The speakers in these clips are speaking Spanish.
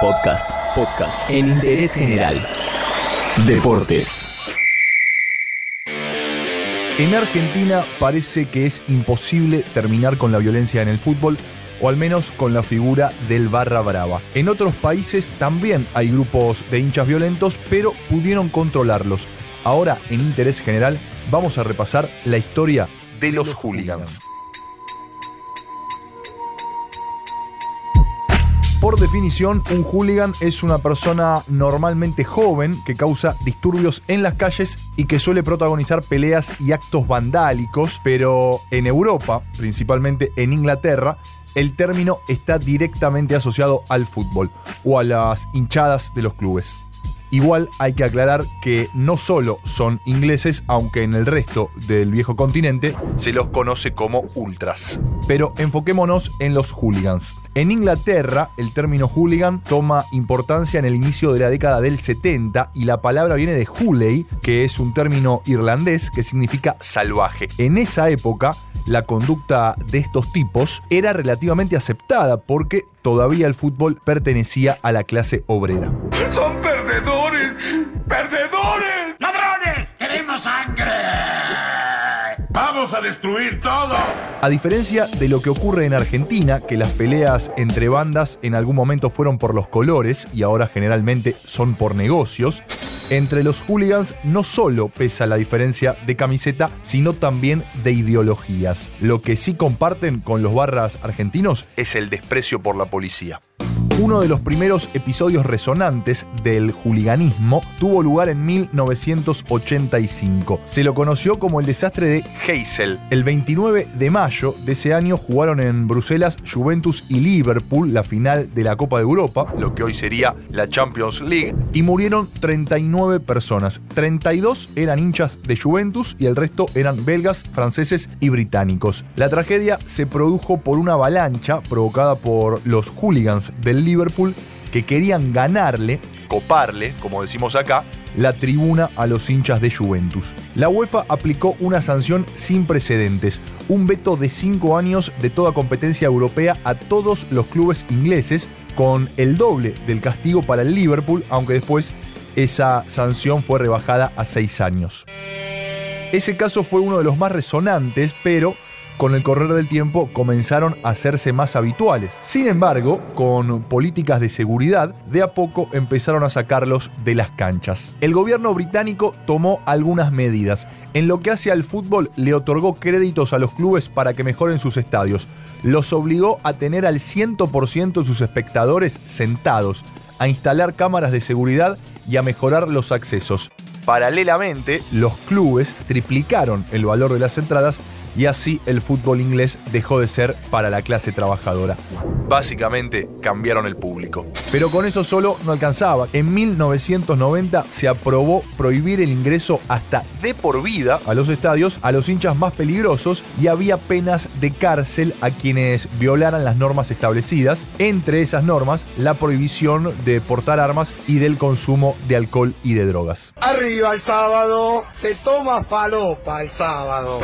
Podcast, podcast en interés general. Deportes. En Argentina parece que es imposible terminar con la violencia en el fútbol, o al menos con la figura del barra brava. En otros países también hay grupos de hinchas violentos, pero pudieron controlarlos. Ahora, en interés general, vamos a repasar la historia de los hooligans. Por definición, un hooligan es una persona normalmente joven que causa disturbios en las calles y que suele protagonizar peleas y actos vandálicos, pero en Europa, principalmente en Inglaterra, el término está directamente asociado al fútbol o a las hinchadas de los clubes. Igual hay que aclarar que no solo son ingleses, aunque en el resto del viejo continente se los conoce como ultras. Pero enfoquémonos en los hooligans. En Inglaterra, el término hooligan toma importancia en el inicio de la década del 70 y la palabra viene de hooley, que es un término irlandés que significa salvaje. En esa época, la conducta de estos tipos era relativamente aceptada porque todavía el fútbol pertenecía a la clase obrera. ¡Son perdedores! ¡Perdedores! ¡Ladrones! ¡Queremos sangre! ¡Vamos a destruir todo! A diferencia de lo que ocurre en Argentina, que las peleas entre bandas en algún momento fueron por los colores y ahora generalmente son por negocios, entre los hooligans no solo pesa la diferencia de camiseta, sino también de ideologías. Lo que sí comparten con los barras argentinos es el desprecio por la policía. Uno de los primeros episodios resonantes del hooliganismo tuvo lugar en 1985. Se lo conoció como el desastre de Heysel. El 29 de mayo de ese año jugaron en Bruselas Juventus y Liverpool la final de la Copa de Europa, lo que hoy sería la Champions League, y murieron 39 personas. 32 eran hinchas de Juventus y el resto eran belgas, franceses y británicos. La tragedia se produjo por una avalancha provocada por los hooligans del Liverpool que querían ganarle, coparle, como decimos acá, la tribuna a los hinchas de Juventus. La UEFA aplicó una sanción sin precedentes, un veto de 5 años de toda competencia europea a todos los clubes ingleses, con el doble del castigo para el Liverpool, aunque después esa sanción fue rebajada a 6 años. Ese caso fue uno de los más resonantes, pero con el correr del tiempo comenzaron a hacerse más habituales. Sin embargo, con políticas de seguridad, de a poco empezaron a sacarlos de las canchas. El gobierno británico tomó algunas medidas. En lo que hace al fútbol, le otorgó créditos a los clubes para que mejoren sus estadios. Los obligó a tener al 100% de sus espectadores sentados, a instalar cámaras de seguridad y a mejorar los accesos. Paralelamente, los clubes triplicaron el valor de las entradas y así el fútbol inglés dejó de ser para la clase trabajadora. Básicamente cambiaron el público. Pero con eso solo no alcanzaba. En 1990 se aprobó prohibir el ingreso hasta de por vida a los estadios a los hinchas más peligrosos y había penas de cárcel a quienes violaran las normas establecidas. Entre esas normas, la prohibición de portar armas y del consumo de alcohol y de drogas. Arriba el sábado, se toma falopa el sábado.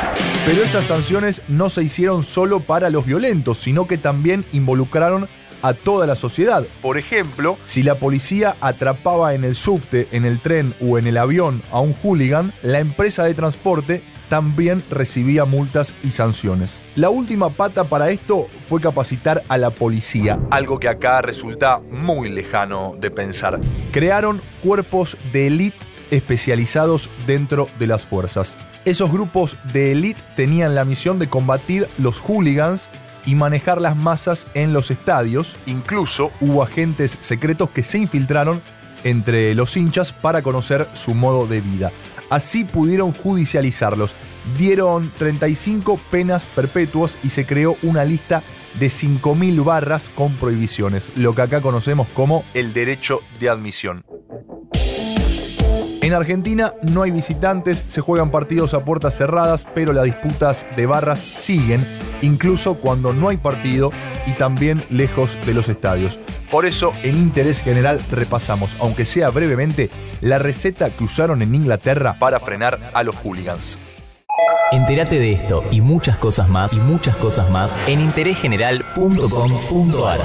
Pero esas sanciones no se hicieron solo para los violentos, sino que también involucraron a toda la sociedad. Por ejemplo, si la policía atrapaba en el subte, en el tren o en el avión a un hooligan, la empresa de transporte también recibía multas y sanciones. La última pata para esto fue capacitar a la policía, algo que acá resulta muy lejano de pensar. Crearon cuerpos de élite especializados dentro de las fuerzas. Esos grupos de élite tenían la misión de combatir los hooligans y manejar las masas en los estadios. Incluso hubo agentes secretos que se infiltraron entre los hinchas para conocer su modo de vida. Así pudieron judicializarlos. Dieron 35 penas perpetuas y se creó una lista de 5.000 barras con prohibiciones, lo que acá conocemos como el derecho de admisión. En Argentina no hay visitantes, se juegan partidos a puertas cerradas, pero las disputas de barras siguen, incluso cuando no hay partido y también lejos de los estadios. Por eso, en interés general, repasamos, aunque sea brevemente, la receta que usaron en Inglaterra para frenar a los hooligans. Entérate de esto y muchas cosas más y muchas cosas más en interésgeneral.com.ar.